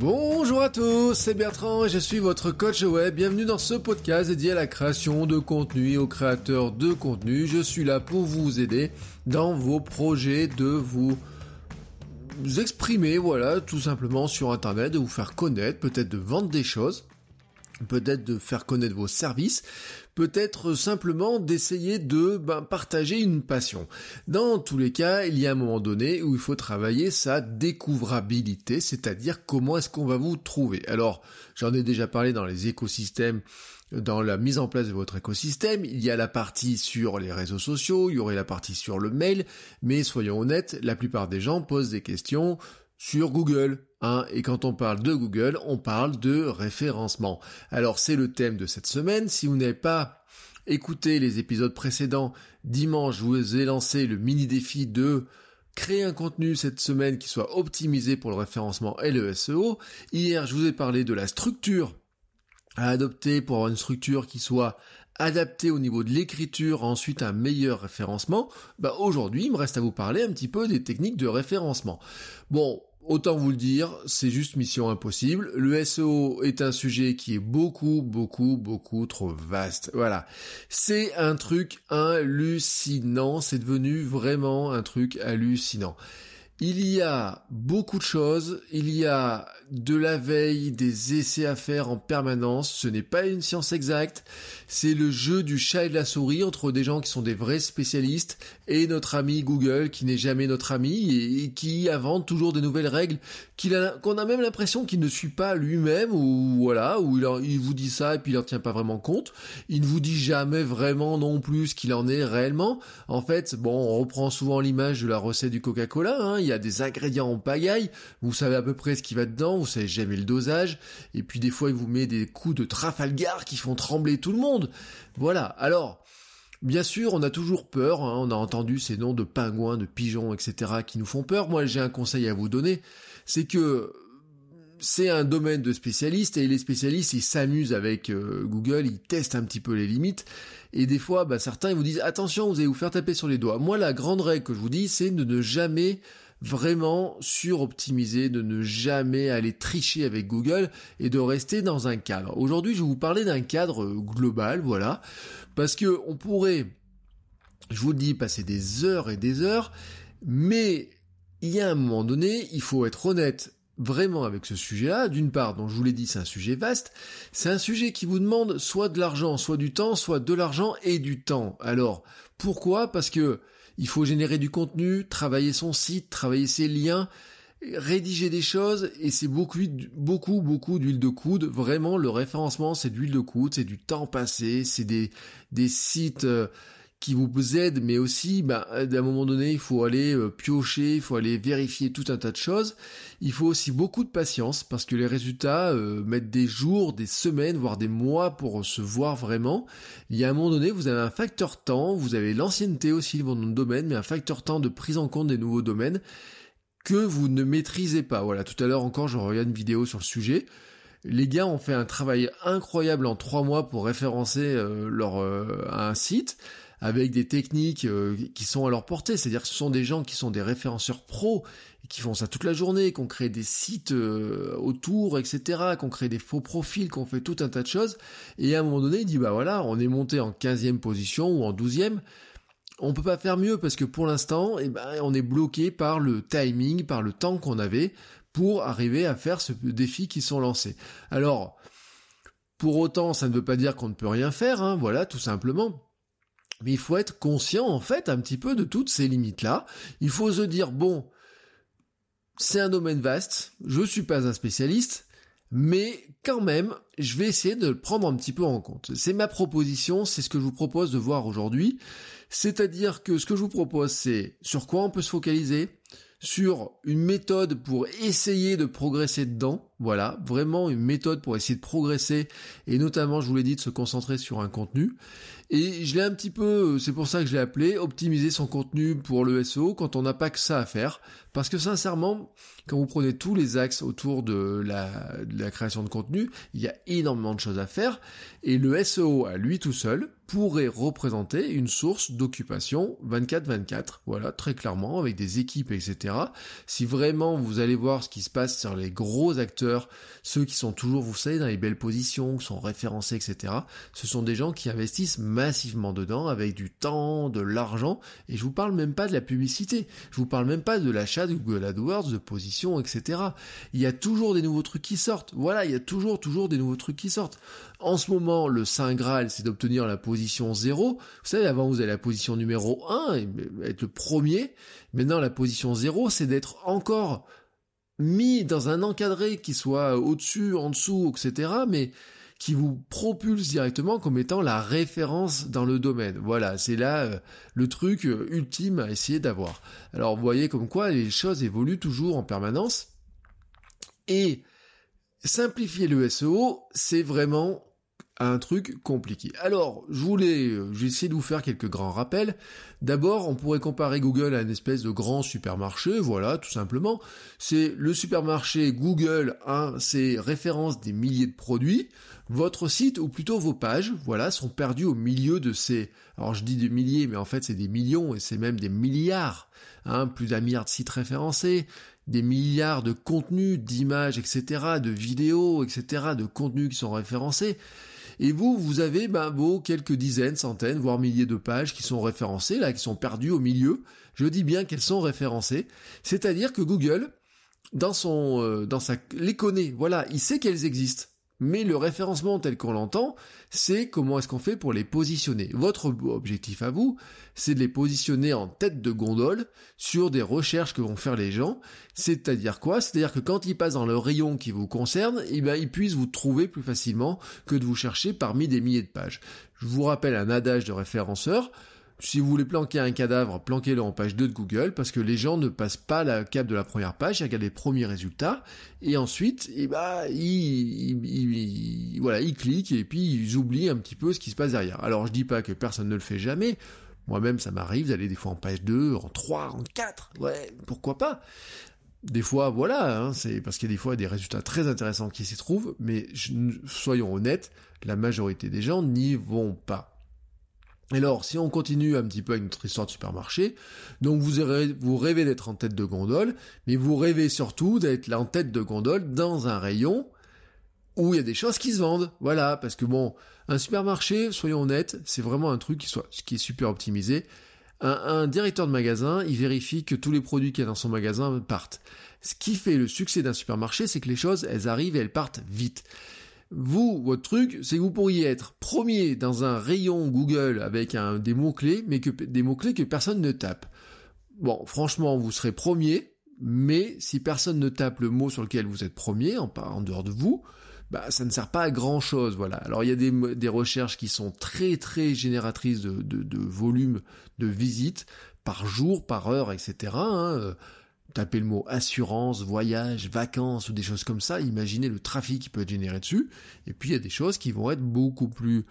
Bonjour à tous, c'est Bertrand et je suis votre coach web. Bienvenue dans ce podcast dédié à la création de contenu aux créateurs de contenu. Je suis là pour vous aider dans vos projets de vous exprimer, voilà, tout simplement sur Internet, de vous faire connaître, peut-être de vendre des choses peut-être de faire connaître vos services, peut-être simplement d'essayer de ben, partager une passion. Dans tous les cas, il y a un moment donné où il faut travailler sa découvrabilité, c'est-à-dire comment est-ce qu'on va vous trouver. Alors, j'en ai déjà parlé dans les écosystèmes dans la mise en place de votre écosystème, il y a la partie sur les réseaux sociaux, il y aurait la partie sur le mail, mais soyons honnêtes, la plupart des gens posent des questions sur Google. Hein, et quand on parle de Google, on parle de référencement. Alors c'est le thème de cette semaine. Si vous n'avez pas écouté les épisodes précédents, dimanche, je vous ai lancé le mini défi de créer un contenu cette semaine qui soit optimisé pour le référencement et le SEO. Hier, je vous ai parlé de la structure à adopter pour avoir une structure qui soit adaptée au niveau de l'écriture, ensuite un meilleur référencement. Bah aujourd'hui, il me reste à vous parler un petit peu des techniques de référencement. Bon, Autant vous le dire, c'est juste mission impossible. Le SEO est un sujet qui est beaucoup, beaucoup, beaucoup trop vaste. Voilà. C'est un truc hallucinant. C'est devenu vraiment un truc hallucinant. Il y a beaucoup de choses, il y a de la veille, des essais à faire en permanence, ce n'est pas une science exacte, c'est le jeu du chat et de la souris entre des gens qui sont des vrais spécialistes et notre ami Google qui n'est jamais notre ami et qui invente toujours des nouvelles règles qu'on a, même l'impression qu'il ne suit pas lui-même ou voilà, ou il, vous dit ça et puis il en tient pas vraiment compte, il ne vous dit jamais vraiment non plus ce qu'il en est réellement. En fait, bon, on reprend souvent l'image de la recette du Coca-Cola, hein, y a des ingrédients en pagaille, vous savez à peu près ce qui va dedans, vous savez jamais le dosage, et puis des fois il vous met des coups de Trafalgar qui font trembler tout le monde. Voilà, alors... Bien sûr, on a toujours peur, hein, on a entendu ces noms de pingouins, de pigeons, etc. qui nous font peur. Moi, j'ai un conseil à vous donner, c'est que c'est un domaine de spécialistes et les spécialistes ils s'amusent avec euh, Google, ils testent un petit peu les limites et des fois bah, certains ils vous disent attention vous allez vous faire taper sur les doigts. Moi la grande règle que je vous dis c'est de ne jamais vraiment suroptimiser, de ne jamais aller tricher avec Google et de rester dans un cadre. Aujourd'hui, je vais vous parler d'un cadre global, voilà, parce que on pourrait, je vous le dis, passer des heures et des heures, mais il y a un moment donné, il faut être honnête vraiment avec ce sujet-là. D'une part, dont je vous l'ai dit, c'est un sujet vaste. C'est un sujet qui vous demande soit de l'argent, soit du temps, soit de l'argent et du temps. Alors, pourquoi? Parce que il faut générer du contenu, travailler son site, travailler ses liens, rédiger des choses, et c'est beaucoup, beaucoup, beaucoup d'huile de coude. Vraiment, le référencement, c'est de l'huile de coude, c'est du temps passé, c'est des, des sites euh, qui vous aident, mais aussi, bah, à un moment donné, il faut aller euh, piocher, il faut aller vérifier tout un tas de choses. Il faut aussi beaucoup de patience parce que les résultats euh, mettent des jours, des semaines, voire des mois pour se voir vraiment. Il y a un moment donné, vous avez un facteur temps, vous avez l'ancienneté aussi dans votre domaine, mais un facteur temps de prise en compte des nouveaux domaines que vous ne maîtrisez pas. Voilà, tout à l'heure encore, je regarde une vidéo sur le sujet. Les gars ont fait un travail incroyable en trois mois pour référencer euh, leur un site avec des techniques euh, qui sont à leur portée. C'est-à-dire que ce sont des gens qui sont des référenceurs pros, qui font ça toute la journée, qui ont créé des sites euh, autour, etc., qui ont créé des faux profils, qui ont fait tout un tas de choses. Et à un moment donné, il dit, bah voilà, on est monté en 15e position ou en 12e. On peut pas faire mieux parce que pour l'instant, eh ben, on est bloqué par le timing, par le temps qu'on avait pour arriver à faire ce défi qui sont lancés. Alors, pour autant, ça ne veut pas dire qu'on ne peut rien faire, hein, voilà, tout simplement. Mais il faut être conscient, en fait, un petit peu de toutes ces limites-là. Il faut se dire, bon, c'est un domaine vaste, je suis pas un spécialiste, mais quand même, je vais essayer de le prendre un petit peu en compte. C'est ma proposition, c'est ce que je vous propose de voir aujourd'hui. C'est-à-dire que ce que je vous propose, c'est sur quoi on peut se focaliser, sur une méthode pour essayer de progresser dedans. Voilà, vraiment une méthode pour essayer de progresser et notamment, je vous l'ai dit, de se concentrer sur un contenu. Et je l'ai un petit peu, c'est pour ça que je l'ai appelé, optimiser son contenu pour le SEO quand on n'a pas que ça à faire. Parce que sincèrement, quand vous prenez tous les axes autour de la, création de contenu, il y a énormément de choses à faire. Et le SEO à lui tout seul, pourrait représenter une source d'occupation 24-24. Voilà, très clairement, avec des équipes, etc. Si vraiment vous allez voir ce qui se passe sur les gros acteurs, ceux qui sont toujours, vous savez, dans les belles positions, qui sont référencés, etc., ce sont des gens qui investissent massivement dedans, avec du temps, de l'argent, et je vous parle même pas de la publicité, je vous parle même pas de l'achat de Google AdWords, de position, etc. Il y a toujours des nouveaux trucs qui sortent. Voilà, il y a toujours, toujours des nouveaux trucs qui sortent. En ce moment, le Saint Graal, c'est d'obtenir la position 0. Vous savez, avant, vous avez la position numéro 1, et être le premier. Maintenant, la position 0, c'est d'être encore mis dans un encadré qui soit au-dessus, en dessous, etc., mais qui vous propulse directement comme étant la référence dans le domaine. Voilà, c'est là euh, le truc euh, ultime à essayer d'avoir. Alors vous voyez comme quoi les choses évoluent toujours en permanence. Et simplifier le SEO, c'est vraiment un truc compliqué. Alors, je voulais, euh, j'ai essayé de vous faire quelques grands rappels. D'abord, on pourrait comparer Google à une espèce de grand supermarché, voilà, tout simplement. C'est le supermarché Google, hein, c'est référence des milliers de produits. Votre site, ou plutôt vos pages, voilà, sont perdus au milieu de ces, alors je dis des milliers, mais en fait c'est des millions et c'est même des milliards, hein, plus d'un milliard de sites référencés, des milliards de contenus, d'images, etc., de vidéos, etc., de contenus qui sont référencés. Et vous, vous avez ben, vos quelques dizaines, centaines, voire milliers de pages qui sont référencées, là, qui sont perdues au milieu. Je dis bien qu'elles sont référencées. C'est-à-dire que Google, dans son, euh, dans sa, les connaît. Voilà, il sait qu'elles existent. Mais le référencement tel qu'on l'entend, c'est comment est-ce qu'on fait pour les positionner. Votre objectif à vous, c'est de les positionner en tête de gondole sur des recherches que vont faire les gens. C'est-à-dire quoi? C'est-à-dire que quand ils passent dans le rayon qui vous concerne, eh ben, ils puissent vous trouver plus facilement que de vous chercher parmi des milliers de pages. Je vous rappelle un adage de référenceur. Si vous voulez planquer un cadavre, planquez-le en page 2 de Google, parce que les gens ne passent pas la cap de la première page, ils regardent les premiers résultats, et ensuite, eh ben, ils, voilà, ils cliquent, et puis ils oublient un petit peu ce qui se passe derrière. Alors je dis pas que personne ne le fait jamais, moi-même ça m'arrive d'aller des fois en page 2, en 3, en 4, ouais, pourquoi pas? Des fois, voilà, hein, c'est parce qu'il y a des fois des résultats très intéressants qui s'y trouvent, mais soyons honnêtes, la majorité des gens n'y vont pas. Alors, si on continue un petit peu avec notre histoire de supermarché, donc vous, rêvez d'être en tête de gondole, mais vous rêvez surtout d'être en tête de gondole dans un rayon où il y a des choses qui se vendent. Voilà, parce que bon, un supermarché, soyons honnêtes, c'est vraiment un truc qui est super optimisé. Un, un directeur de magasin, il vérifie que tous les produits qu'il y a dans son magasin partent. Ce qui fait le succès d'un supermarché, c'est que les choses, elles arrivent et elles partent vite. Vous, votre truc, c'est que vous pourriez être premier dans un rayon Google avec un, des mots-clés, mais que des mots-clés que personne ne tape. Bon, franchement, vous serez premier, mais si personne ne tape le mot sur lequel vous êtes premier, en, dehors de vous, bah, ça ne sert pas à grand chose, voilà. Alors il y a des, recherches qui sont très très génératrices de, volume de visites par jour, par heure, etc. tapez le mot assurance, voyage, vacances ou des choses comme ça, imaginez le trafic qui peut être généré dessus. Et puis il y a des choses qui vont être beaucoup plus,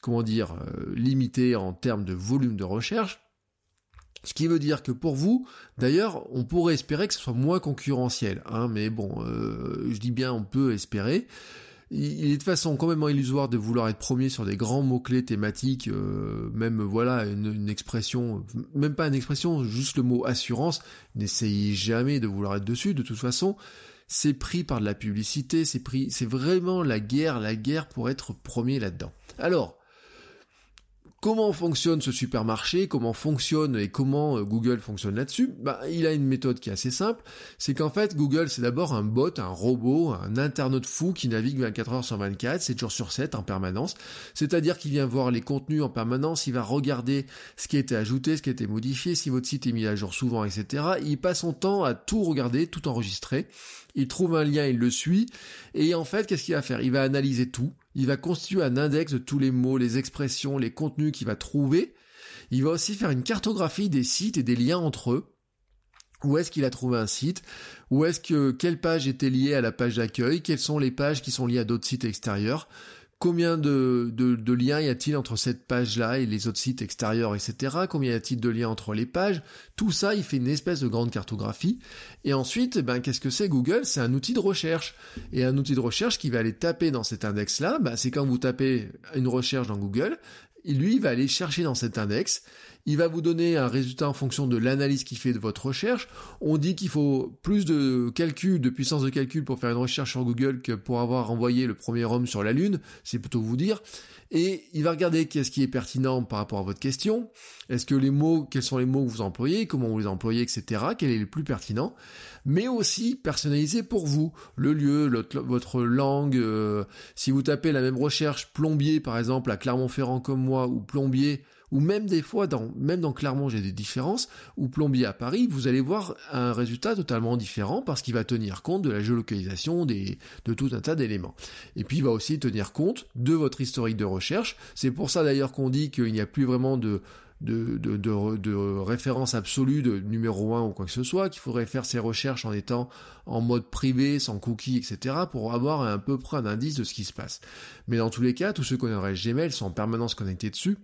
comment dire, euh, limitées en termes de volume de recherche. Ce qui veut dire que pour vous, d'ailleurs, on pourrait espérer que ce soit moins concurrentiel. Hein, mais bon, euh, je dis bien on peut espérer il est de façon complètement illusoire de vouloir être premier sur des grands mots-clés thématiques, euh, même voilà une, expression, même pas une expression, juste le mot assurance, n'essayez jamais de vouloir être dessus, de toute façon, c'est pris par de la publicité, c'est pris, c'est vraiment la guerre, la guerre pour être premier là-dedans. Alors, Comment fonctionne ce supermarché Comment fonctionne et comment euh, Google fonctionne là-dessus? Bah, Il a une méthode qui est assez simple. C'est qu'en fait, Google, c'est d'abord un bot, un robot, un internaute fou qui navigue 24 heures sur 24, 7 jours sur 7 en permanence. C'est-à-dire qu'il vient voir les contenus en permanence, il va regarder ce qui a été ajouté, ce qui a été modifié, si votre site est mis à jour souvent, etc. Il passe son temps à tout regarder, tout enregistrer il trouve un lien, il le suit, et en fait, qu'est-ce qu'il va faire? Il va analyser tout, il va constituer un index de tous les mots, les expressions, les contenus qu'il va trouver, il va aussi faire une cartographie des sites et des liens entre eux, où est-ce qu'il a trouvé un site? Où est-ce que quelle page était liée à la page d'accueil? Quelles sont les pages qui sont liées à d'autres sites extérieurs? Combien de, liens y a-t-il entre cette page-là et les autres sites extérieurs, etc. Combien y a-t-il de liens entre les pages? Tout ça, il fait une espèce de grande cartographie. Et ensuite, ben, qu'est-ce que c'est Google? C'est un outil de recherche. Et un outil de recherche qui va aller taper dans cet index-là, ben, c'est quand vous tapez une recherche dans Google, lui, il va aller chercher dans cet index il va vous donner un résultat en fonction de l'analyse qu'il fait de votre recherche. On dit qu'il faut plus de calcul, de puissance de calcul pour faire une recherche sur Google que pour avoir envoyé le premier homme sur la Lune, c'est plutôt vous dire. Et il va regarder qu'est-ce qui est pertinent par rapport à votre question. Est-ce que les mots, quels sont les mots que vous employez, comment vous les employez, etc. Quel est le plus pertinent mais aussi personnalisé pour vous. Le lieu, votre langue, euh, si vous tapez la même recherche plombier par exemple à Clermont-Ferrand comme moi, ou plombier ou même des fois, dans, même dans Clermont, j'ai des différences, ou Plombier à Paris, vous allez voir un résultat totalement différent parce qu'il va tenir compte de la géolocalisation, de tout un tas d'éléments. Et puis il va aussi tenir compte de votre historique de recherche. C'est pour ça d'ailleurs qu'on dit qu'il n'y a plus vraiment de, de, référence absolue de numéro 1 ou quoi que ce soit, qu'il faudrait faire ses recherches en étant en mode privé, sans cookies, etc., pour avoir un peu près un indice de ce qui se passe. Mais dans tous les cas, tous ceux qui ont un Gmail sont en permanence connectés dessus,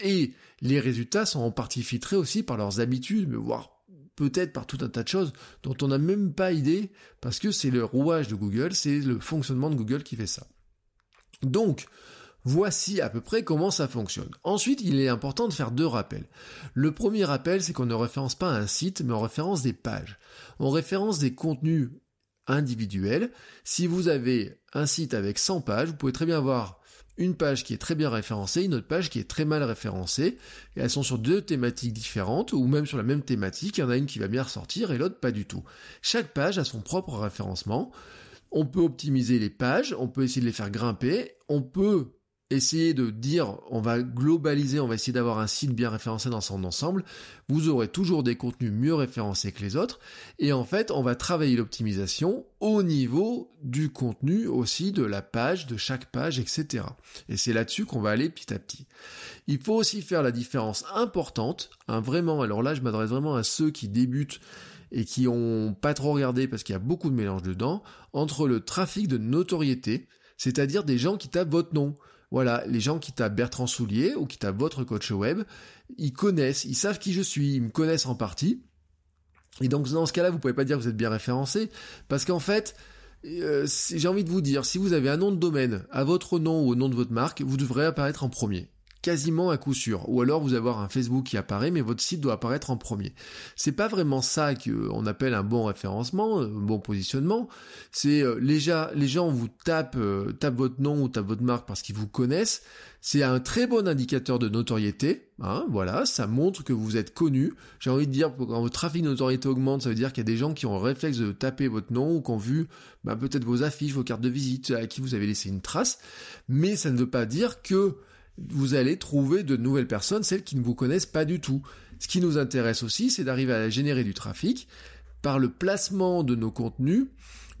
et les résultats sont en partie filtrés aussi par leurs habitudes, voire peut-être par tout un tas de choses dont on n'a même pas idée, parce que c'est le rouage de Google, c'est le fonctionnement de Google qui fait ça. Donc, Voici à peu près comment ça fonctionne. Ensuite, il est important de faire deux rappels. Le premier rappel, c'est qu'on ne référence pas un site, mais on référence des pages. On référence des contenus individuels. Si vous avez un site avec 100 pages, vous pouvez très bien avoir une page qui est très bien référencée, une autre page qui est très mal référencée, elles sont sur deux thématiques différentes, ou même sur la même thématique, il y en a une qui va bien ressortir et l'autre pas du tout. Chaque page a son propre référencement, on peut optimiser les pages, on peut essayer de les faire grimper, on peut essayer de dire on va globaliser, on va essayer d'avoir un site bien référencé dans son ensemble, vous aurez toujours des contenus mieux référencés que les autres. Et en fait, on va travailler l'optimisation au niveau du contenu aussi, de la page, de chaque page, etc. Et c'est là-dessus qu'on va aller petit à petit. Il faut aussi faire la différence importante, hein, vraiment, alors là je m'adresse vraiment à ceux qui débutent et qui ont pas trop regardé parce qu'il y a beaucoup de mélange dedans, entre le trafic de notoriété, c'est-à-dire des gens qui tapent votre nom. Voilà, les gens qui tapent Bertrand Soulier ou qui tapent votre coach web, ils connaissent, ils savent qui je suis, ils me connaissent en partie. Et donc dans ce cas-là, vous pouvez pas dire que vous êtes bien référencé, parce qu'en fait, euh, j'ai envie de vous dire, si vous avez un nom de domaine à votre nom ou au nom de votre marque, vous devrez apparaître en premier quasiment à coup sûr. Ou alors vous avez un Facebook qui apparaît, mais votre site doit apparaître en premier. C'est pas vraiment ça qu'on appelle un bon référencement, un bon positionnement. C'est euh, les, gens, les gens vous tapent, euh, tapent votre nom ou tapent votre marque parce qu'ils vous connaissent. C'est un très bon indicateur de notoriété. Hein, voilà, ça montre que vous êtes connu. J'ai envie de dire, quand votre trafic de notoriété augmente, ça veut dire qu'il y a des gens qui ont le réflexe de taper votre nom ou qui ont vu bah, peut-être vos affiches, vos cartes de visite, à qui vous avez laissé une trace. Mais ça ne veut pas dire que vous allez trouver de nouvelles personnes, celles qui ne vous connaissent pas du tout. Ce qui nous intéresse aussi, c'est d'arriver à générer du trafic par le placement de nos contenus,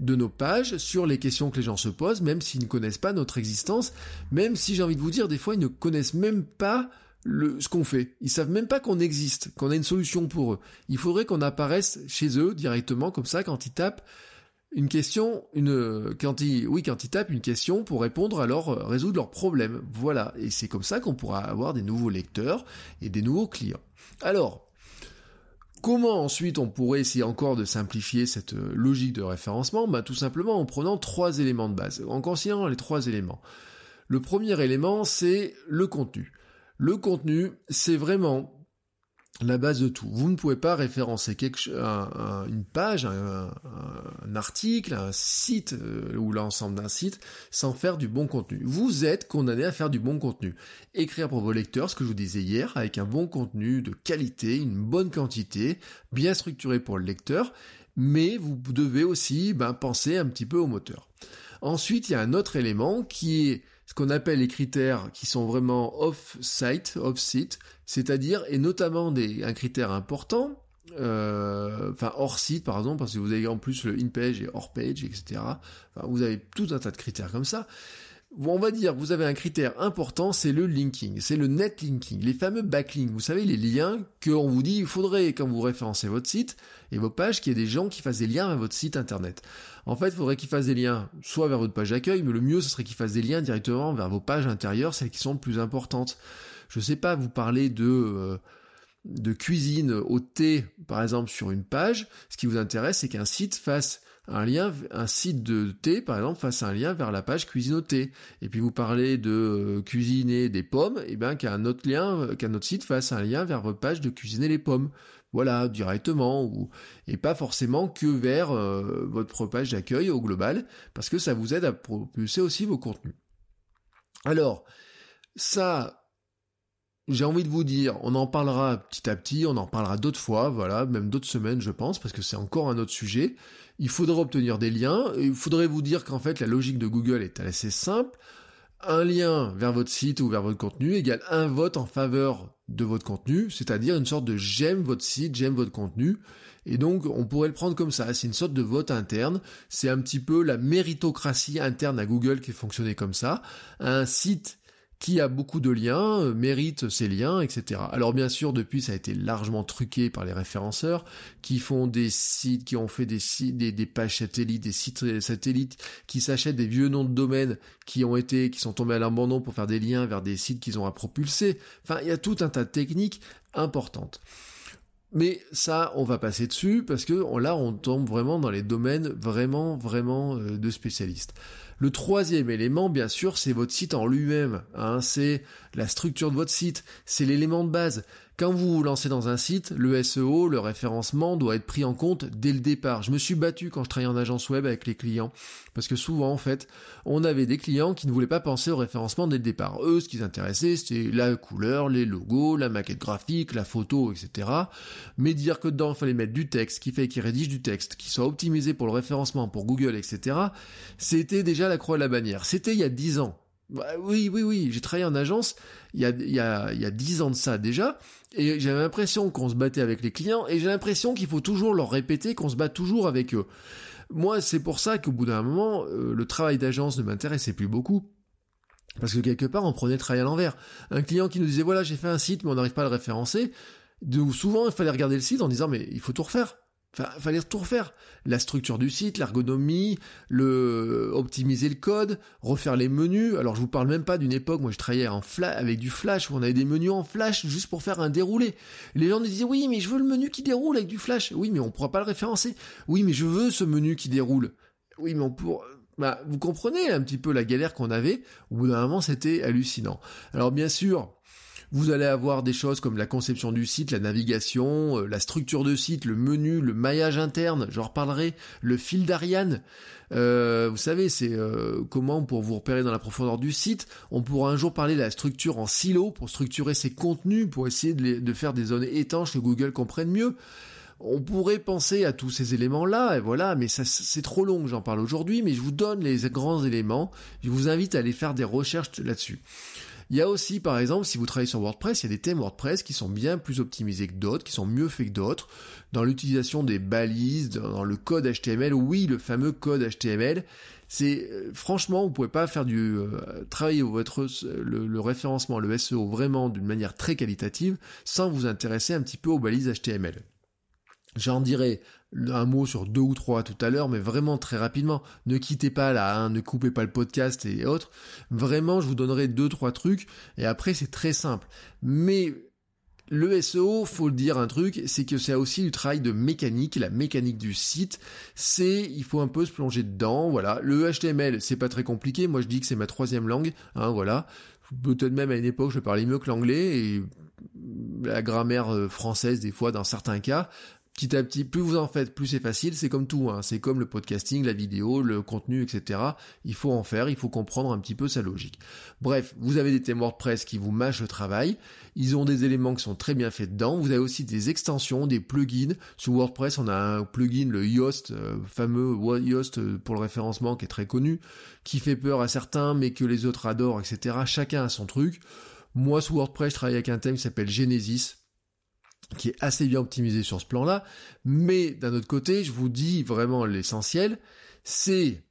de nos pages sur les questions que les gens se posent, même s'ils ne connaissent pas notre existence, même si j'ai envie de vous dire, des fois, ils ne connaissent même pas ce qu'on fait. Ils savent même pas qu'on existe, qu'on a une solution pour eux. Il faudrait qu'on apparaisse chez eux directement, comme ça, quand ils tapent une question, une, quand ils, oui, quand ils tapent une question pour répondre à leur, euh, résoudre leurs problèmes. Voilà. Et c'est comme ça qu'on pourra avoir des nouveaux lecteurs et des nouveaux clients. Alors, Comment ensuite on pourrait essayer encore de simplifier cette euh, logique de référencement? Bah, Tout simplement en prenant trois éléments de base, en considérant les trois éléments. Le premier élément, c'est le contenu. Le contenu, c'est vraiment la base de tout. Vous ne pouvez pas référencer quelque, une page, un, article, un site euh, ou l'ensemble d'un site sans faire du bon contenu. Vous êtes condamné à faire du bon contenu. Écrire pour vos lecteurs, ce que je vous disais hier, avec un bon contenu de qualité, une bonne quantité, bien structuré pour le lecteur, mais vous devez aussi ben, penser un petit peu au moteur. Ensuite, il y a un autre élément qui est ce qu'on appelle les critères qui sont vraiment off-site, off-site, c'est-à-dire, et notamment des, un critère important, euh, enfin hors site par exemple, parce que vous avez en plus le in-page et hors-page, etc. Enfin, vous avez tout un tas de critères comme ça. On va dire, vous avez un critère important, c'est le linking, c'est le net linking, les fameux backlinks. Vous savez, les liens qu'on vous dit, il faudrait, quand vous référencez votre site et vos pages, qu'il y ait des gens qui fassent des liens à votre site internet. En fait, il faudrait qu'ils fassent des liens soit vers votre page d'accueil, mais le mieux, ce serait qu'ils fassent des liens directement vers vos pages intérieures, celles qui sont plus importantes. Je sais pas, vous parlez. Euh, de cuisine au thé, par exemple, sur une page, ce qui vous intéresse, c'est qu'un site fasse un lien, un site de thé, par exemple, fasse un lien vers la page cuisine au thé. Et puis vous parlez de euh, cuisiner des pommes, et bien qu'un autre lien, euh, qu'un autre site fasse un lien vers votre page de cuisiner les pommes. Voilà, directement, et pas forcément que vers euh, votre page d'accueil au global, parce que ça vous aide à propulser aussi vos contenus. Alors, ça, j'ai envie de vous dire, on en parlera petit à petit, on en parlera d'autres fois, voilà, même d'autres semaines, je pense, parce que c'est encore un autre sujet. Il faudrait obtenir des liens, il faudrait vous dire qu'en fait, la logique de Google est assez simple. Un lien vers votre site ou vers votre contenu égale un vote en faveur de votre contenu, c'est-à-dire une sorte de j'aime votre site, j'aime votre contenu. Et donc, on pourrait le prendre comme ça. C'est une sorte de vote interne. C'est un petit peu la méritocratie interne à Google qui fonctionnait comme ça. Un site qui a beaucoup de liens, euh, mérite ces liens, etc. Alors bien sûr, depuis, ça a été largement truqué par les référenceurs, qui font des sites, qui ont fait des sites, des, pages satellites, des sites satellites, qui s'achètent des vieux noms de domaines qui ont été, qui sont tombés à l'abandon pour faire des liens vers des sites qu'ils ont à propulser. Enfin, il y a tout un tas de techniques importantes. Mais ça, on va passer dessus parce que là, on tombe vraiment dans les domaines vraiment, vraiment euh, de spécialistes. Le troisième élément, bien sûr, c'est votre site en lui-même. Hein, c'est la structure de votre site, c'est l'élément de base. Quand vous vous lancez dans un site, le SEO, le référencement doit être pris en compte dès le départ. Je me suis battu quand je travaillais en agence web avec les clients, parce que souvent en fait, on avait des clients qui ne voulaient pas penser au référencement dès le départ. Eux, ce qui les intéressait, c'était la couleur, les logos, la maquette graphique, la photo, etc. Mais dire que dedans, il fallait mettre du texte, qui fait qu'ils rédigent du texte, qui soit optimisé pour le référencement, pour Google, etc. C'était déjà la croix de la bannière. C'était il y a dix ans. Bah, oui, oui, oui, j'ai travaillé en agence il y a, il y a, il y a 10 ans de ça déjà, et j'avais l'impression qu'on se battait avec les clients, et j'ai l'impression qu'il faut toujours leur répéter qu'on se bat toujours avec eux. Moi, c'est pour ça qu'au bout d'un moment, euh, le travail d'agence ne m'intéressait plus beaucoup. Parce que quelque part, on prenait le travail à l'envers. Un client qui nous disait, voilà, j'ai fait un site, mais on n'arrive pas à le référencer. De, souvent, il fallait regarder le site en disant, mais il faut tout refaire. Enfin, fallait tout refaire. La structure du site, l'ergonomie, le optimiser le code, refaire les menus. Alors je vous parle même pas d'une époque, moi je travaillais en flash, avec du flash où on avait des menus en flash juste pour faire un déroulé. Les gens nous disaient oui mais je veux le menu qui déroule avec du flash. Oui mais on pourra pas le référencer. Oui mais je veux ce menu qui déroule. Oui mais on pourra... Bah, vous comprenez un petit peu la galère qu'on avait. Au bout d'un moment c'était hallucinant. Alors bien sûr, vous allez avoir des choses comme la conception du site, la navigation, euh, la structure de site, le menu, le maillage interne, j'en reparlerai, le fil d'Ariane. Euh, vous savez, c'est euh, comment pour vous repérer dans la profondeur du site. On pourra un jour parler de la structure en silo pour structurer ses contenus, pour essayer de, faire des zones étanches que Google comprenne mieux. On pourrait penser à tous ces éléments-là, et voilà, mais c'est trop long, j'en parle aujourd'hui, mais je vous donne les grands éléments. Je vous invite à aller faire des recherches là-dessus. Il y a aussi, par exemple, si vous travaillez sur WordPress, il y a des thèmes WordPress qui sont bien plus optimisés que d'autres, qui sont mieux faits que d'autres, dans l'utilisation des balises, dans le code HTML, oui, le fameux code HTML. C'est euh, franchement, vous pouvez pas faire du euh, travailler votre le, le, référencement, le SEO vraiment d'une manière très qualitative sans vous intéresser un petit peu aux balises HTML. J'en dirai un mot sur deux ou trois tout à l'heure, mais vraiment très rapidement. Ne quittez pas là, hein, ne coupez pas le podcast et autres. Vraiment, je vous donnerai deux, trois trucs, et après c'est très simple. Mais le SEO, faut le dire un truc, c'est que c'est aussi du travail de mécanique, la mécanique du site. C'est, il faut un peu se plonger dedans, voilà. Le HTML, c'est pas très compliqué. Moi, je dis que c'est ma troisième langue, hein, voilà. Peut-être même à une époque, je parlais mieux que l'anglais et la grammaire euh, française des fois dans certains cas petit à petit, plus vous en faites, plus c'est facile. C'est comme tout, hein. c'est comme le podcasting, la vidéo, le contenu, etc. Il faut en faire, il faut comprendre un petit peu sa logique. Bref, vous avez des thèmes WordPress qui vous mâchent le travail. Ils ont des éléments qui sont très bien faits dedans. Vous avez aussi des extensions, des plugins. Sous WordPress, on a un plugin, le Yoast, euh, fameux Yoast euh, pour le référencement, qui est très connu, qui fait peur à certains, mais que les autres adorent, etc. Chacun a son truc. Moi, sous WordPress, je travaille avec un thème qui s'appelle Genesis qui est assez bien optimisé sur ce plan-là, mais d'un autre côté, je vous dis vraiment l'essentiel, c'est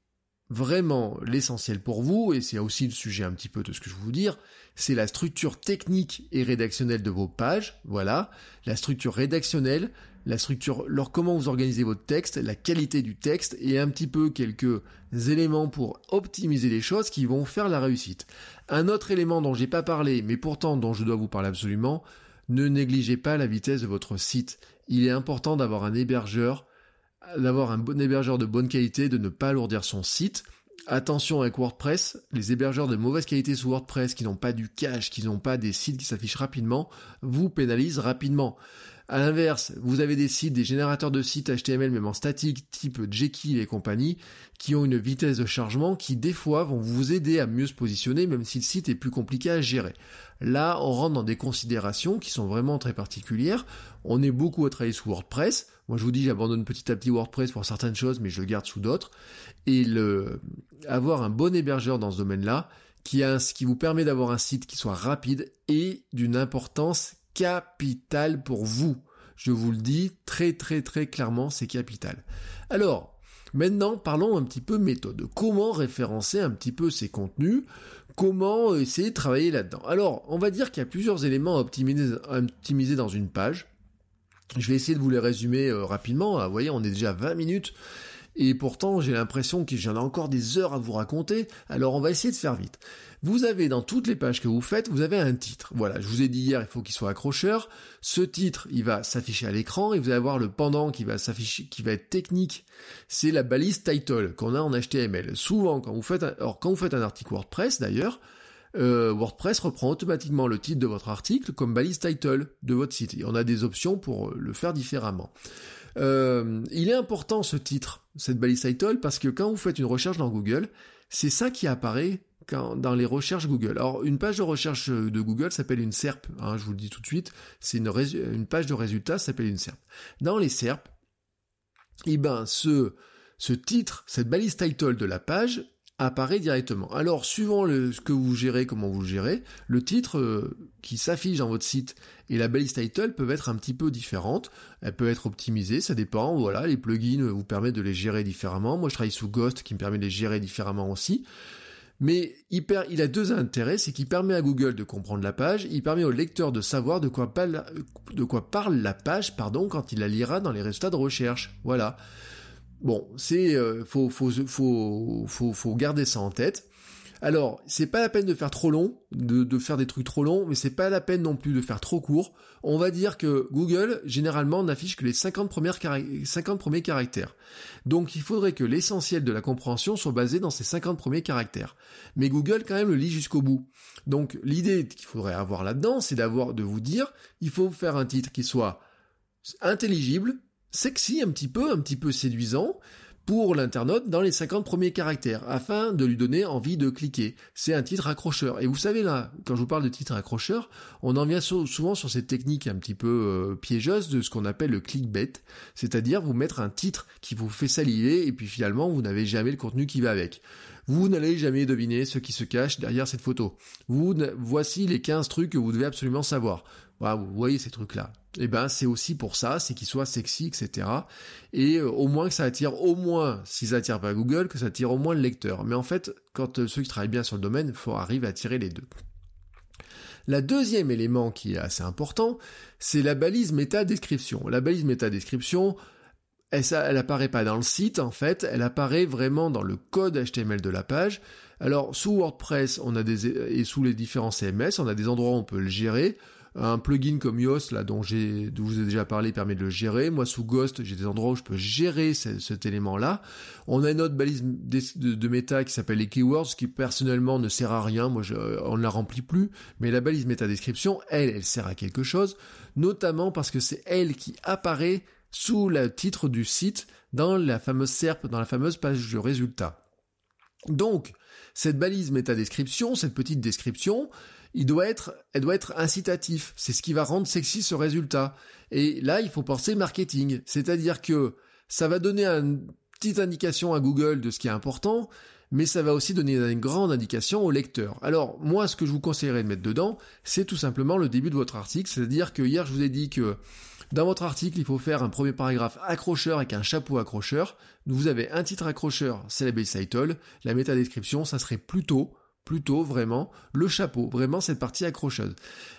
vraiment l'essentiel pour vous, et c'est aussi le sujet un petit peu de ce que je vais vous dire, c'est la structure technique et rédactionnelle de vos pages, voilà, la structure rédactionnelle, la structure, leur comment vous organisez votre texte, la qualité du texte et un petit peu quelques éléments pour optimiser les choses qui vont faire la réussite. Un autre élément dont j'ai pas parlé, mais pourtant dont je dois vous parler absolument, ne négligez pas la vitesse de votre site. Il est important d'avoir un hébergeur, d'avoir un bon hébergeur de bonne qualité, de ne pas alourdir son site. Attention avec WordPress, les hébergeurs de mauvaise qualité sous WordPress qui n'ont pas du cache, qui n'ont pas des sites qui s'affichent rapidement, vous pénalisent rapidement. À l'inverse, vous avez des sites, des générateurs de sites HTML même en statique, type Jekyll et compagnie, qui ont une vitesse de chargement qui des fois vont vous aider à mieux se positionner, même si le site est plus compliqué à gérer. Là, on rentre dans des considérations qui sont vraiment très particulières. On est beaucoup à travailler sous WordPress. Moi, je vous dis, j'abandonne petit à petit WordPress pour certaines choses, mais je le garde sous d'autres. Et le, avoir un bon hébergeur dans ce domaine-là, qui, a, qui vous permet d'avoir un site qui soit rapide et d'une importance capital pour vous. Je vous le dis très très très clairement, c'est capital. Alors, maintenant parlons un petit peu méthode. Comment référencer un petit peu ces contenus? Comment essayer de travailler là-dedans? Alors, on va dire qu'il y a plusieurs éléments à optimiser, dans une page. Je vais essayer de vous les résumer euh, rapidement. Ah, vous voyez, on est déjà à 20 minutes. Et pourtant, j'ai l'impression que j'en ai encore des heures à vous raconter, alors on va essayer de faire vite. Vous avez dans toutes les pages que vous faites, vous avez un titre. Voilà, je vous ai dit hier, il faut qu'il soit accrocheur. Ce titre, il va s'afficher à l'écran et vous allez avoir le pendant qui va s'afficher, qui va être technique. C'est la balise title qu'on a en HTML. Souvent, quand vous faites, un, alors quand vous faites un article WordPress d'ailleurs, euh, WordPress reprend automatiquement le titre de votre article comme balise title de votre site. Et on a des options pour le faire différemment. Euh, il est important ce titre, cette balise title, parce que quand vous faites une recherche dans Google, c'est ça qui apparaît dans les recherches Google. Alors, une page de recherche de Google s'appelle une SERP, hein, je vous le dis tout de suite, c'est une, page de résultats s'appelle une SERP. Dans les SERP, eh ben, ce, titre, cette balise title de la page, apparaît directement. Alors, suivant ce que vous gérez, comment vous gérez, le titre euh, qui s'affiche dans votre site et la balise title peuvent être un petit peu différentes. Elle peut être optimisée, ça dépend. Voilà, les plugins vous permettent de les gérer différemment. Moi, je travaille sous Ghost qui me permet de les gérer différemment aussi. Mais il, a deux intérêts, c'est qu'il permet à Google de comprendre la page, il permet au lecteur de savoir de quoi, parle, la page, pardon, quand il la lira dans les résultats de recherche. Voilà. Bon, c'est euh, faut, faut, faut, faut garder ça en tête. Alors, c'est pas la peine de faire trop long, de, faire des trucs trop longs, mais c'est pas la peine non plus de faire trop court. On va dire que Google, généralement, n'affiche que les 50, premières 50 premiers caractères. Donc, il faudrait que l'essentiel de la compréhension soit basé dans ces 50 premiers caractères. Mais Google, quand même, le lit jusqu'au bout. Donc, l'idée qu'il faudrait avoir là-dedans, c'est d'avoir, de vous dire, il faut faire un titre qui soit intelligible, sexy un petit peu, un petit peu séduisant pour l'internaute dans les 50 premiers caractères afin de lui donner envie de cliquer. C'est un titre accrocheur. Et vous savez là, quand je vous parle de titre accrocheur, on en vient souvent sur cette technique un petit peu euh, piégeuse de ce qu'on appelle le clickbait, c'est-à-dire vous mettre un titre qui vous fait saliver et puis finalement vous n'avez jamais le contenu qui va avec. Vous n'allez jamais deviner ce qui se cache derrière cette photo. Vous, voici les 15 trucs que vous devez absolument savoir. Voilà, vous voyez ces trucs-là eh ben c'est aussi pour ça, c'est qu'il soit sexy, etc. Et euh, au moins que ça attire au moins, si ça attire pas Google, que ça attire au moins le lecteur. Mais en fait, quand euh, ceux qui travaillent bien sur le domaine, faut arriver à attirer les deux. La deuxième élément qui est assez important, c'est la balise méta-description. La balise méta-description, elle, ça, apparaît pas dans le site en fait, elle apparaît vraiment dans le code HTML de la page. Alors sous WordPress, on a des et sous les différents CMS, on a des endroits où on peut le gérer. Un plugin comme Yoast, là, dont j'ai, je vous ai déjà parlé, permet de le gérer. Moi, sous Ghost, j'ai des endroits où je peux gérer cet élément-là. On a une autre balise de, méta qui s'appelle les keywords, qui personnellement ne sert à rien. Moi, on ne la remplit plus. Mais la balise méta description, elle, elle sert à quelque chose. Notamment parce que c'est elle qui apparaît sous le titre du site dans la fameuse SERP, dans la fameuse page de résultats. Donc, cette balise méta description, cette petite description, il doit être, elle doit être incitatif. C'est ce qui va rendre sexy ce résultat. Et là, il faut penser marketing. C'est-à-dire que ça va donner une petite indication à Google de ce qui est important, mais ça va aussi donner une grande indication au lecteur. Alors, moi, ce que je vous conseillerais de mettre dedans, c'est tout simplement le début de votre article. C'est-à-dire que hier, je vous ai dit que Dans votre article, il faut faire un premier paragraphe accrocheur avec un chapeau accrocheur. Vous avez un titre accrocheur, c'est la base title. La métadescription, ça serait plutôt plutôt vraiment le chapeau, vraiment cette partie accrocheuse.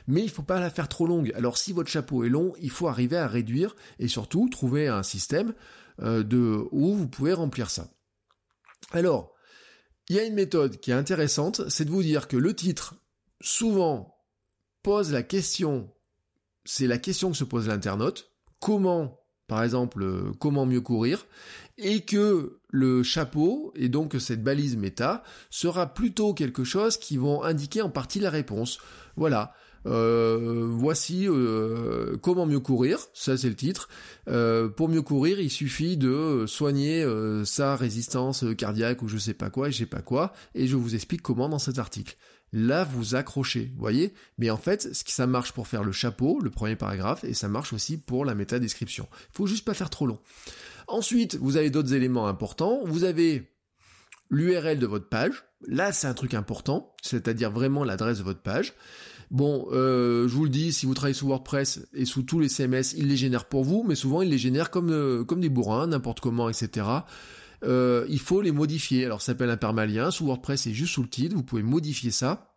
Mais il faut pas la faire trop longue. Alors si votre chapeau est long, il faut arriver à réduire et surtout trouver un système euh, de où vous pouvez remplir ça. Alors, il y a une méthode qui est intéressante, c'est de vous dire que le titre souvent pose la question, c'est la question que se pose l'internaute, comment par exemple euh, comment mieux courir, et que le chapeau, et donc cette balise méta, sera plutôt quelque chose qui vont indiquer en partie la réponse. Voilà. Euh, voici euh, comment mieux courir, ça c'est le titre. pour mieux courir, il suffit de soigner sa résistance cardiaque ou je sais pas quoi et je sais pas quoi, et je vous explique comment dans cet article là vous accrochez, voyez? Mais en fait, ça marche pour faire le chapeau, le premier paragraphe, et ça marche aussi pour la métadescription. Il faut juste pas faire trop long. Ensuite, vous avez d'autres éléments importants. Vous avez l'URL de votre page. Là, c'est un truc important, c'est-à-dire vraiment l'adresse de votre page. Bon, euh, je vous le dis, si vous travaillez sous WordPress et sous tous les CMS, il les génère pour vous, mais souvent il les génère comme, euh, comme des bourrins, n'importe comment, etc. Euh, il faut les modifier. Alors ça s'appelle un permalien, sous WordPress c'est juste sous le titre, vous pouvez modifier ça.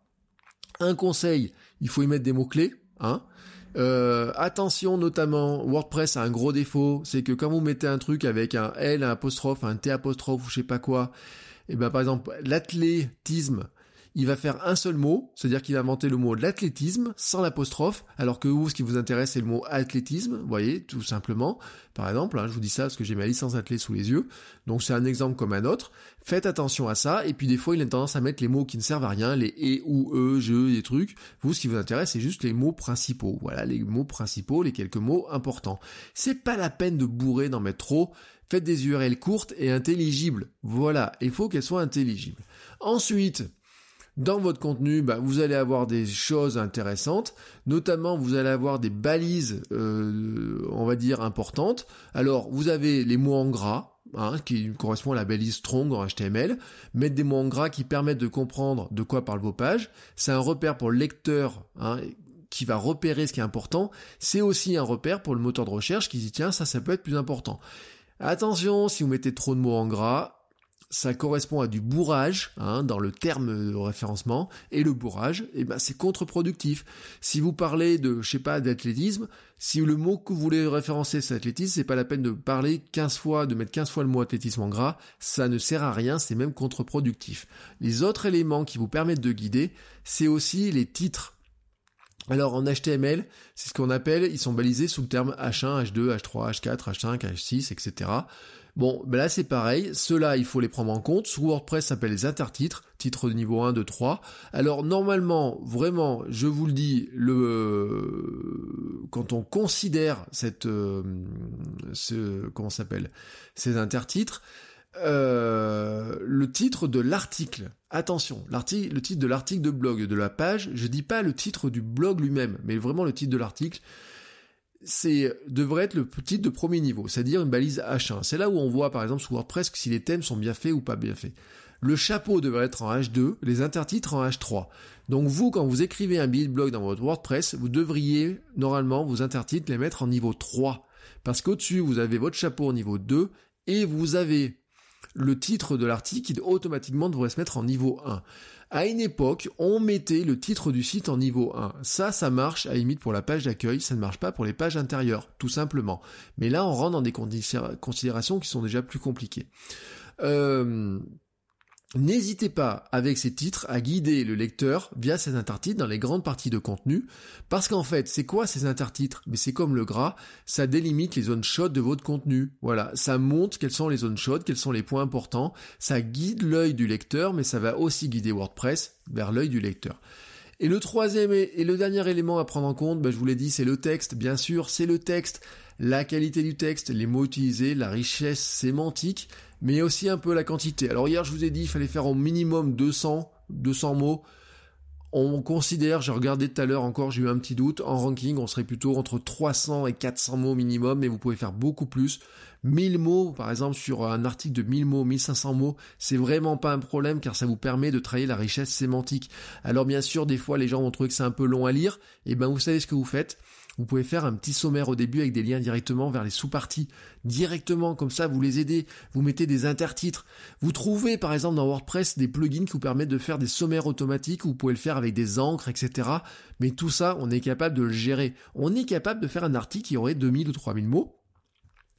Un conseil, il faut y mettre des mots-clés, hein. Euh, attention notamment, WordPress a un gros défaut, c'est que quand vous mettez un truc avec un L, un apostrophe, un T apostrophe ou je sais pas quoi, et eh ben par exemple l'athlétisme, il va faire un seul mot, c'est-à-dire qu'il va inventer le mot de l'athlétisme sans l'apostrophe, alors que vous, ce qui vous intéresse, c'est le mot athlétisme, voyez, tout simplement. Par exemple, hein, je vous dis ça parce que j'ai ma licence athlète sous les yeux, donc c'est un exemple comme un autre. Faites attention à ça, et puis des fois, il a tendance à mettre les mots qui ne servent à rien, les et, ou, e, je, les trucs. Vous, ce qui vous intéresse, c'est juste les mots principaux. Voilà, les mots principaux, les quelques mots importants. C'est pas la peine de bourrer, d'en mettre trop. Faites des URL courtes et intelligibles. Voilà, il faut qu'elles soient intelligibles. Ensuite, dans votre contenu, bah, vous allez avoir des choses intéressantes, notamment vous allez avoir des balises, euh, on va dire, importantes. Alors, vous avez les mots en gras, Hein, qui correspond à la balise strong en HTML, mettre des mots en gras qui permettent de comprendre de quoi parlent vos pages. C'est un repère pour le lecteur hein, qui va repérer ce qui est important. C'est aussi un repère pour le moteur de recherche qui dit tiens ça ça peut être plus important. Attention, si vous mettez trop de mots en gras, ça correspond à du bourrage hein, dans le terme de référencement et le bourrage eh ben c'est contre-productif. Si vous parlez de je sais pas d'athlétisme si le mot que vous voulez référencer c'est athlétisme c'est pas la peine de parler 15 fois de mettre 15 fois le mot athlétisme en gras ça ne sert à rien c'est même contre-productif. Les autres éléments qui vous permettent de guider c'est aussi les titres. Alors en HTML, c'est ce qu'on appelle, ils sont balisés sous le terme H1, H2, H3, H4, H5, H6, etc. Bon, ben là c'est pareil, ceux-là il faut les prendre en compte. Sous WordPress ça s'appelle les intertitres, titres de niveau 1, 2, 3. Alors normalement, vraiment, je vous le dis, le quand on considère cette euh, ce comment s'appelle ces intertitres, euh, le titre de l'article. Attention, l'article, le titre de l'article de blog de la page. Je dis pas le titre du blog lui-même, mais vraiment le titre de l'article c'est devrait être le titre de premier niveau, c'est-à-dire une balise H1. C'est là où on voit par exemple sous WordPress si les thèmes sont bien faits ou pas bien faits. Le chapeau devrait être en H2, les intertitres en H3. Donc vous, quand vous écrivez un de blog dans votre WordPress, vous devriez normalement vos intertitres les mettre en niveau 3. Parce qu'au-dessus, vous avez votre chapeau en niveau 2 et vous avez le titre de l'article qui automatiquement devrait se mettre en niveau 1. À une époque, on mettait le titre du site en niveau 1. Ça, ça marche à limite pour la page d'accueil, ça ne marche pas pour les pages intérieures, tout simplement. Mais là, on rentre dans des considérations qui sont déjà plus compliquées. Euh, N'hésitez pas, avec ces titres, à guider le lecteur via ces intertitres dans les grandes parties de contenu, parce qu'en fait, c'est quoi ces intertitres? Mais c'est comme le gras, ça délimite les zones chaudes de votre contenu. Voilà, ça montre quelles sont les zones chaudes, quels sont les points importants, ça guide l'œil du lecteur, mais ça va aussi guider WordPress vers l'œil du lecteur. Et le troisième et le dernier élément à prendre en compte, ben, je vous l'ai dit, c'est le texte. Bien sûr, c'est le texte, la qualité du texte, les mots utilisés, la richesse sémantique, mais aussi un peu la quantité. Alors hier, je vous ai dit, il fallait faire au minimum 200, 200 mots. On considère, j'ai regardé tout à l'heure encore, j'ai eu un petit doute, en ranking, on serait plutôt entre 300 et 400 mots minimum, mais vous pouvez faire beaucoup plus. 1000 mots, par exemple, sur un article de 1000 mots, 1500 mots, c'est vraiment pas un problème car ça vous permet de travailler la richesse sémantique. Alors bien sûr, des fois, les gens vont trouver que c'est un peu long à lire, et ben vous savez ce que vous faites Vous pouvez faire un petit sommaire au début avec des liens directement vers les sous-parties. Directement, comme ça, vous les aidez. Vous mettez des intertitres. Vous trouvez, par exemple, dans WordPress, des plugins qui vous permettent de faire des sommaires automatiques. Vous pouvez le faire avec des encres, etc. Mais tout ça, on est capable de le gérer. On est capable de faire un article qui aurait 2000 ou 3000 mots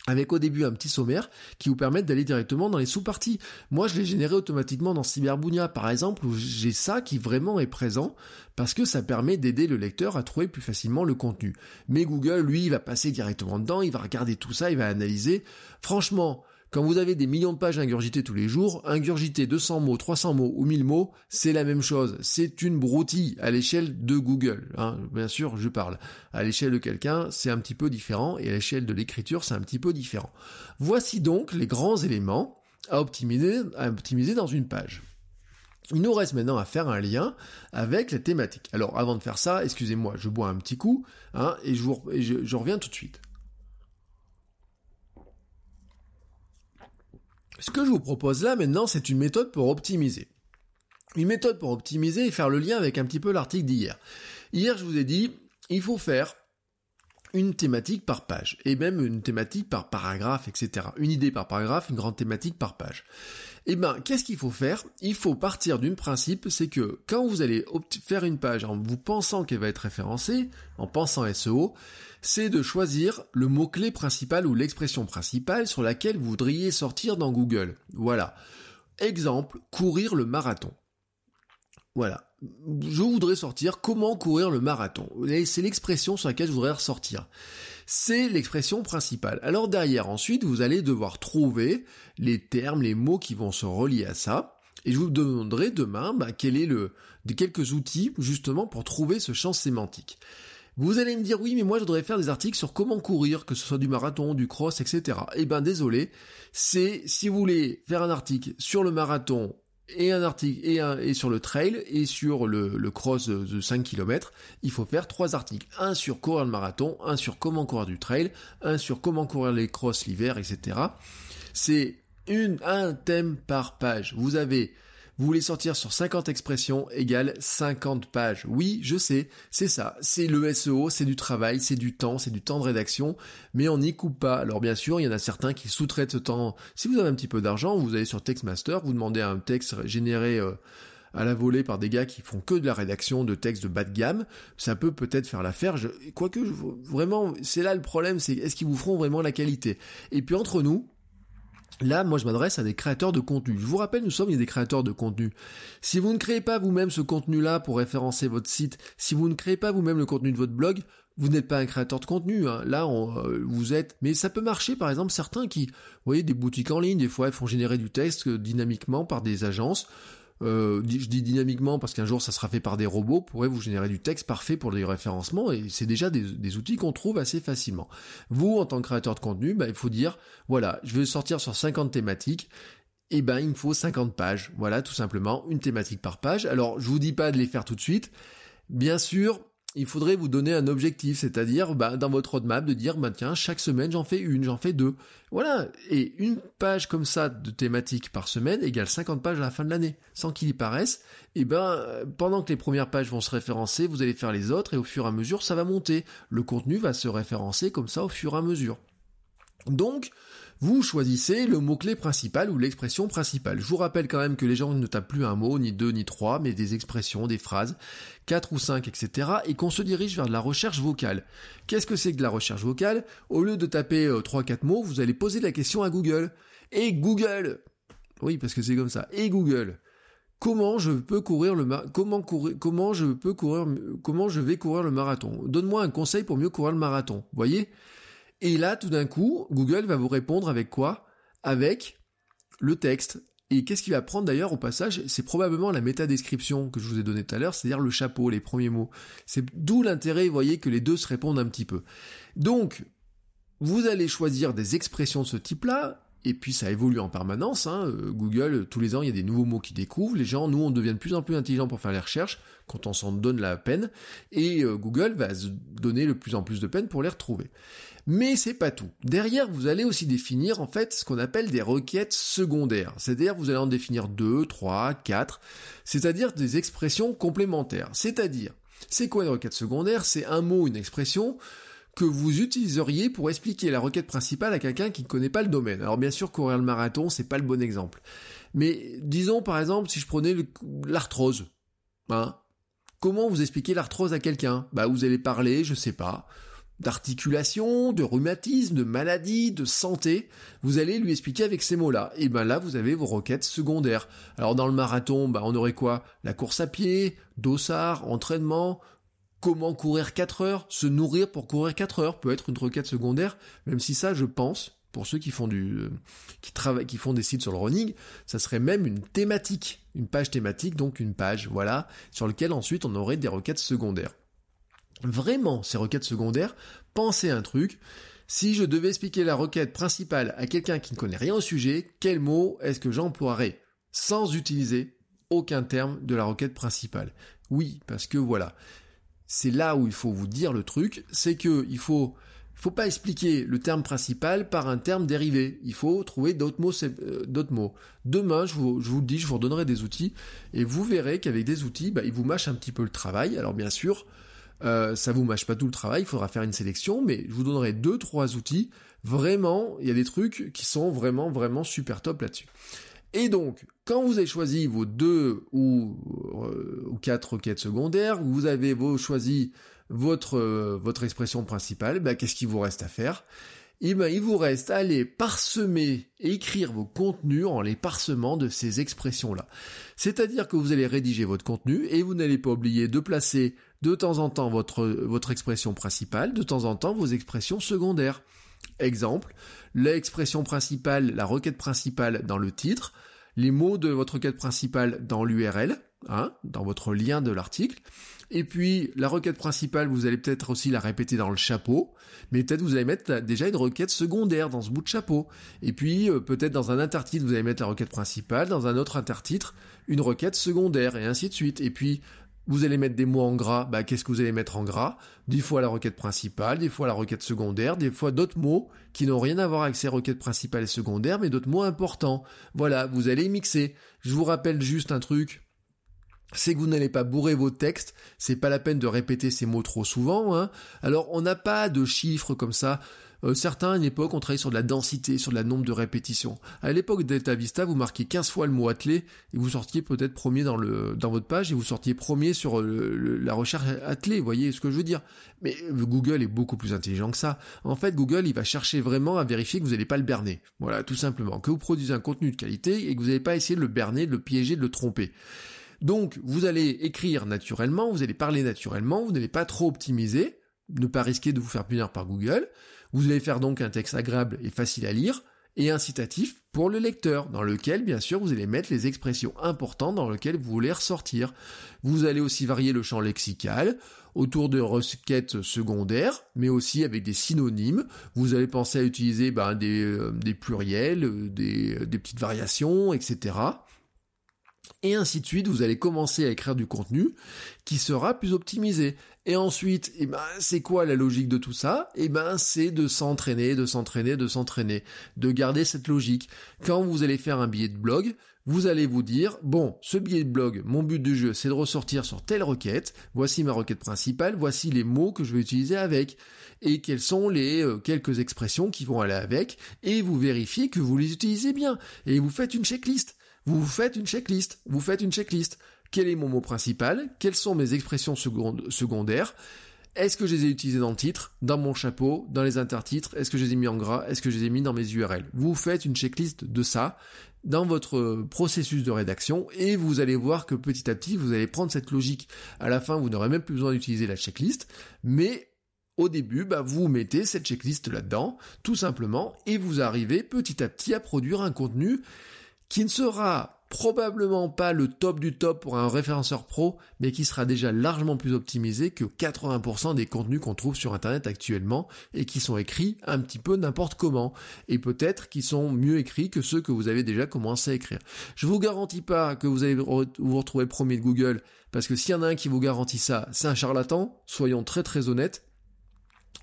avec au début un petit sommaire qui vous permet d'aller directement dans les sous-parties. Moi, je l'ai généré automatiquement dans Cyberbounia, par exemple, où j'ai ça qui vraiment est présent, parce que ça permet d'aider le lecteur à trouver plus facilement le contenu. Mais Google, lui, il va passer directement dedans, il va regarder tout ça, il va analyser. Franchement, quand vous avez des millions de pages ingurgitées tous les jours, ingurgiter 200 mots, 300 mots ou 1000 mots, c'est la même chose. C'est une broutille à l'échelle de Google. Hein. Bien sûr, je parle. À l'échelle de quelqu'un, c'est un petit peu différent et à l'échelle de l'écriture, c'est un petit peu différent. Voici donc les grands éléments à optimiser, dans une page. Il nous reste maintenant à faire un lien avec la thématique. Alors avant de faire ça, excusez-moi, je bois un petit coup hein, et, je reviens tout de suite. Ce que je vous propose là maintenant, c'est une méthode pour optimiser. Une méthode pour optimiser et faire le lien avec un petit peu l'article d'hier. Hier, je vous ai dit, il faut faire une thématique par page, et même une thématique par paragraphe, etc. Une idée par paragraphe, une grande thématique par page. Eh ben, qu'est-ce qu'il faut faire? Il faut partir d'un principe, c'est que quand vous allez faire une page en vous pensant qu'elle va être référencée, en pensant SEO, c'est de choisir le mot-clé principal ou l'expression principale sur laquelle vous voudriez sortir dans Google. Voilà. Exemple, courir le marathon. Voilà. Je voudrais sortir comment courir le marathon. C'est l'expression sur laquelle je voudrais ressortir. C'est l'expression principale. Alors derrière, ensuite, vous allez devoir trouver les termes, les mots qui vont se relier à ça. Et je vous demanderai demain bah, quel est le, de quelques outils justement pour trouver ce champ sémantique. Vous allez me dire oui, mais moi je voudrais faire des articles sur comment courir, que ce soit du marathon, du cross, etc. Eh ben désolé, c'est si vous voulez faire un article sur le marathon et un article et, sur le trail et sur le, cross de 5 km, il faut faire trois articles. Un sur courir le marathon, un sur comment courir du trail, un sur comment courir les cross l'hiver, etc. C'est une, un thème par page. Vous avez vous voulez sortir sur 50 expressions égale 50 pages. Oui, je sais, c'est ça. C'est le SEO, c'est du travail, c'est du temps, c'est du temps de rédaction, mais on n'y coupe pas. Alors bien sûr, il y en a certains qui sous-traitent ce temps. Si vous avez un petit peu d'argent, vous allez sur Textmaster, vous demandez un texte généré euh, à la volée par des gars qui font que de la rédaction de textes de bas de gamme, ça peut peut-être faire l'affaire. Quoique, vraiment, c'est là le problème, c'est est-ce qu'ils vous feront vraiment la qualité? Et puis entre nous, Là, moi, je m'adresse à des créateurs de contenu. Je vous rappelle, nous sommes des créateurs de contenu. Si vous ne créez pas vous-même ce contenu-là pour référencer votre site, si vous ne créez pas vous-même le contenu de votre blog, vous n'êtes pas un créateur de contenu. Hein. Là, euh, vous êtes. Mais ça peut marcher, par exemple, certains qui, vous voyez, des boutiques en ligne, des fois, elles font générer du texte euh, dynamiquement par des agences. Euh, je dis dynamiquement parce qu'un jour ça sera fait par des robots, pourrait vous générer du texte parfait pour les référencements et c'est déjà des, outils qu'on trouve assez facilement. Vous, en tant que créateur de contenu, bah, il faut dire, voilà, je vais sortir sur 50 thématiques, eh ben il me faut 50 pages. Voilà, tout simplement, une thématique par page. Alors, je vous dis pas de les faire tout de suite. Bien sûr, il faudrait vous donner un objectif, c'est-à-dire bah, dans votre roadmap de dire bah, tiens chaque semaine j'en fais une, j'en fais deux, voilà. Et une page comme ça de thématique par semaine égale 50 pages à la fin de l'année, sans qu'il y paraisse. Et ben pendant que les premières pages vont se référencer, vous allez faire les autres et au fur et à mesure ça va monter. Le contenu va se référencer comme ça au fur et à mesure. Donc vous choisissez le mot-clé principal ou l'expression principale. Je vous rappelle quand même que les gens ne tapent plus un mot, ni deux, ni trois, mais des expressions, des phrases, quatre ou cinq, etc. et qu'on se dirige vers de la recherche vocale. Qu'est-ce que c'est que de la recherche vocale? Au lieu de taper euh, trois, quatre mots, vous allez poser la question à Google. Et Google Oui, parce que c'est comme ça. Et Google Comment je peux courir le comment courir comment je peux courir comment je vais courir le marathon? Donne-moi un conseil pour mieux courir le marathon. Voyez? Et là, tout d'un coup, Google va vous répondre avec quoi? Avec le texte. Et qu'est-ce qu'il va prendre d'ailleurs au passage? C'est probablement la métadescription que je vous ai donnée tout à l'heure, c'est-à-dire le chapeau, les premiers mots. C'est d'où l'intérêt, vous voyez, que les deux se répondent un petit peu. Donc, vous allez choisir des expressions de ce type-là, et puis ça évolue en permanence. Hein. Euh, Google, tous les ans, il y a des nouveaux mots qui découvrent. Les gens, nous, on devient de plus en plus intelligents pour faire les recherches quand on s'en donne la peine. Et euh, Google va se donner de plus en plus de peine pour les retrouver. Mais c'est pas tout. Derrière, vous allez aussi définir en fait ce qu'on appelle des requêtes secondaires. C'est-à-dire vous allez en définir deux, trois, quatre, c'est-à-dire des expressions complémentaires. C'est-à-dire, c'est quoi une requête secondaire? C'est un mot, une expression que vous utiliseriez pour expliquer la requête principale à quelqu'un qui ne connaît pas le domaine. Alors bien sûr, courir le marathon, c'est pas le bon exemple. Mais disons par exemple, si je prenais l'arthrose, hein, comment vous expliquez l'arthrose à quelqu'un? Bah vous allez parler, je sais pas, d'articulation, de rhumatisme, de maladie, de santé, vous allez lui expliquer avec ces mots-là. Et ben là, vous avez vos requêtes secondaires. Alors dans le marathon, ben on aurait quoi? La course à pied, dossard, entraînement, comment courir 4 heures, se nourrir pour courir 4 heures peut être une requête secondaire, même si ça, je pense, pour ceux qui font du, euh, qui travaillent, qui font des sites sur le running, ça serait même une thématique, une page thématique, donc une page, voilà, sur lequel ensuite on aurait des requêtes secondaires. Vraiment, ces requêtes secondaires, pensez un truc. Si je devais expliquer la requête principale à quelqu'un qui ne connaît rien au sujet, quel mot est-ce que j'emploierais? Sans utiliser aucun terme de la requête principale Oui, parce que voilà, c'est là où il faut vous dire le truc, c'est que il faut faut pas expliquer le terme principal par un terme dérivé. Il faut trouver d'autres mots, euh. Demain, je vous, je le dis, je vous redonnerai des outils et vous verrez qu'avec des outils, bah, ils vous mâchent un petit peu le travail. Alors bien sûr, euh, ça vous mâche pas tout le travail, il faudra faire une sélection, mais je vous donnerai deux, trois outils. Vraiment, il y a des trucs qui sont vraiment, vraiment super top là-dessus. Et donc, quand vous avez choisi vos deux ou, euh, quatre requêtes secondaires, vous avez choisi votre, euh, votre expression principale, bah, qu'est-ce qu'il vous reste à faire? Eh ben, il vous reste à aller parsemer écrire vos contenus en les parsemant de ces expressions-là. C'est-à-dire que vous allez rédiger votre contenu et vous n'allez pas oublier de placer de temps en temps votre expression principale, de temps en temps vos expressions secondaires. Exemple, l'expression principale, la requête principale dans le titre, les mots de votre requête principale dans l'URL, hein, dans votre lien de l'article, et puis la requête principale, vous allez peut-être aussi la répéter dans le chapeau, mais peut-être vous allez mettre déjà une requête secondaire dans ce bout de chapeau. Et puis euh, peut-être dans un intertitre, vous allez mettre la requête principale, dans un autre intertitre, une requête secondaire, et ainsi de suite. Et puis vous allez mettre des mots en gras, bah qu'est-ce que vous allez mettre en gras? Des fois la requête principale, des fois la requête secondaire, des fois d'autres mots qui n'ont rien à voir avec ces requêtes principales et secondaires, mais d'autres mots importants. Voilà, vous allez mixer. Je vous rappelle juste un truc, c'est que vous n'allez pas bourrer vos textes, c'est pas la peine de répéter ces mots trop souvent. Hein. Alors on n'a pas de chiffres comme ça. Euh, certains, à une époque, ont travaillé sur de la densité, sur le nombre de répétitions. À l'époque Delta Vista, vous marquiez 15 fois le mot attelé et vous sortiez peut-être premier dans, votre page et vous sortiez premier sur euh, la recherche attelée, vous voyez ce que je veux dire. Mais euh, Google est beaucoup plus intelligent que ça. En fait, Google, va chercher vraiment à vérifier que vous n'allez pas le berner. Voilà, tout simplement. Que vous produisez un contenu de qualité et que vous n'allez pas essayer de le berner, de le piéger, de le tromper. Donc, vous allez écrire naturellement, vous allez parler naturellement, vous n'allez pas trop optimiser, ne pas risquer de vous faire punir par Google. Vous allez faire donc un texte agréable et facile à lire et incitatif pour le lecteur, dans lequel, bien sûr, vous allez mettre les expressions importantes dans lesquelles vous voulez ressortir. Vous allez aussi varier le champ lexical autour de requêtes secondaires, mais aussi avec des synonymes. Vous allez penser à utiliser ben, des, euh, des, pluriels, euh, des, des petites variations, etc et ainsi de suite, vous allez commencer à écrire du contenu qui sera plus optimisé. Et ensuite, eh ben, c'est quoi la logique de tout ça? Eh ben, c'est de s'entraîner, de s'entraîner, de s'entraîner, de garder cette logique. Quand vous allez faire un billet de blog, vous allez vous dire, bon, ce billet de blog, mon but du jeu, c'est de ressortir sur telle requête, voici ma requête principale, voici les mots que je vais utiliser avec, et quelles sont les euh, quelques expressions qui vont aller avec, et vous vérifiez que vous les utilisez bien, et vous faites une checklist. Vous faites une checklist. Vous faites une checklist. Quel est mon mot principal? Quelles sont mes expressions secondaires? Est-ce que je les ai utilisées dans le titre, dans mon chapeau, dans les intertitres? Est-ce que je les ai mis en gras? Est-ce que je les ai mis dans mes URL Vous faites une checklist de ça dans votre processus de rédaction et vous allez voir que petit à petit vous allez prendre cette logique. À la fin, vous n'aurez même plus besoin d'utiliser la checklist, mais au début, bah, vous mettez cette checklist là-dedans, tout simplement, et vous arrivez petit à petit à produire un contenu qui ne sera probablement pas le top du top pour un référenceur pro, mais qui sera déjà largement plus optimisé que 80% des contenus qu'on trouve sur Internet actuellement et qui sont écrits un petit peu n'importe comment, et peut-être qui sont mieux écrits que ceux que vous avez déjà commencé à écrire. Je vous garantis pas que vous allez vous retrouver premier de Google, parce que s'il y en a un qui vous garantit ça, c'est un charlatan, soyons très très honnêtes,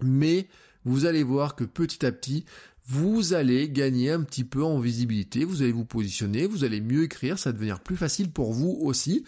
mais vous allez voir que petit à petit, vous allez gagner un petit peu en visibilité, vous allez vous positionner, vous allez mieux écrire, ça va devenir plus facile pour vous aussi,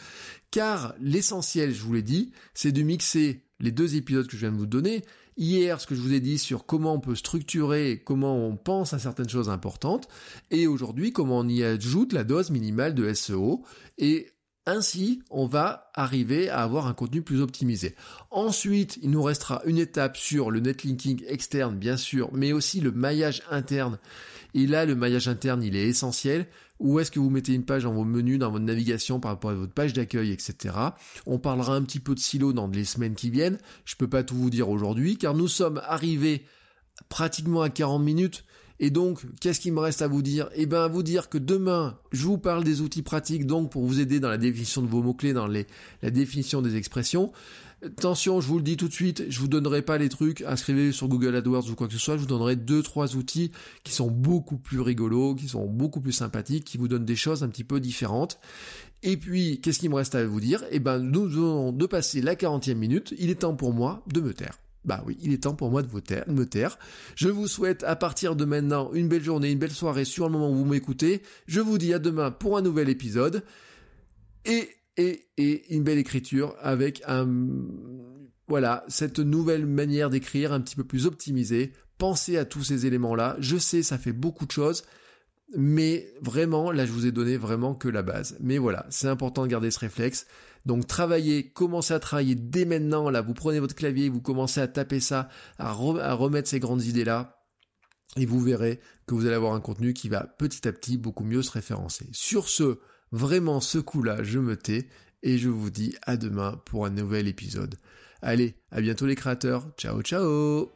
car l'essentiel, je vous l'ai dit, c'est de mixer les deux épisodes que je viens de vous donner. Hier, ce que je vous ai dit sur comment on peut structurer, comment on pense à certaines choses importantes, et aujourd'hui, comment on y ajoute la dose minimale de SEO, et ainsi, on va arriver à avoir un contenu plus optimisé. Ensuite, il nous restera une étape sur le netlinking externe, bien sûr, mais aussi le maillage interne. Et là, le maillage interne, il est essentiel. Où est-ce que vous mettez une page dans vos menus, dans votre navigation par rapport à votre page d'accueil, etc. On parlera un petit peu de silo dans les semaines qui viennent. Je peux pas tout vous dire aujourd'hui, car nous sommes arrivés pratiquement à 40 minutes. Et donc, qu'est-ce qu'il me reste à vous dire? Eh bien, à vous dire que demain, je vous parle des outils pratiques, donc pour vous aider dans la définition de vos mots-clés, dans les, la définition des expressions. Attention, je vous le dis tout de suite, je vous donnerai pas les trucs, inscrivez sur Google AdWords ou quoi que ce soit, je vous donnerai deux, trois outils qui sont beaucoup plus rigolos, qui sont beaucoup plus sympathiques, qui vous donnent des choses un petit peu différentes. Et puis, qu'est-ce qu'il me reste à vous dire? Eh ben, nous venons de passer la 40e minute, il est temps pour moi de me taire. Bah oui, il est temps pour moi de, vous me taire. Je vous souhaite à partir de maintenant une belle journée, une belle soirée sur le moment où vous m'écoutez. Je vous dis à demain pour un nouvel épisode. Et, et, et une belle écriture avec un, voilà, cette nouvelle manière d'écrire un petit peu plus optimisée. Pensez à tous ces éléments-là. Je sais, ça fait beaucoup de choses. Mais vraiment, là, je vous ai donné vraiment que la base. Mais voilà, c'est important de garder ce réflexe. Donc travaillez, commencez à travailler dès maintenant. Là, vous prenez votre clavier, vous commencez à taper ça, à, remettre ces grandes idées-là. Et vous verrez que vous allez avoir un contenu qui va petit à petit beaucoup mieux se référencer. Sur ce, vraiment ce coup-là, je me tais et je vous dis à demain pour un nouvel épisode. Allez, à bientôt les créateurs. Ciao ciao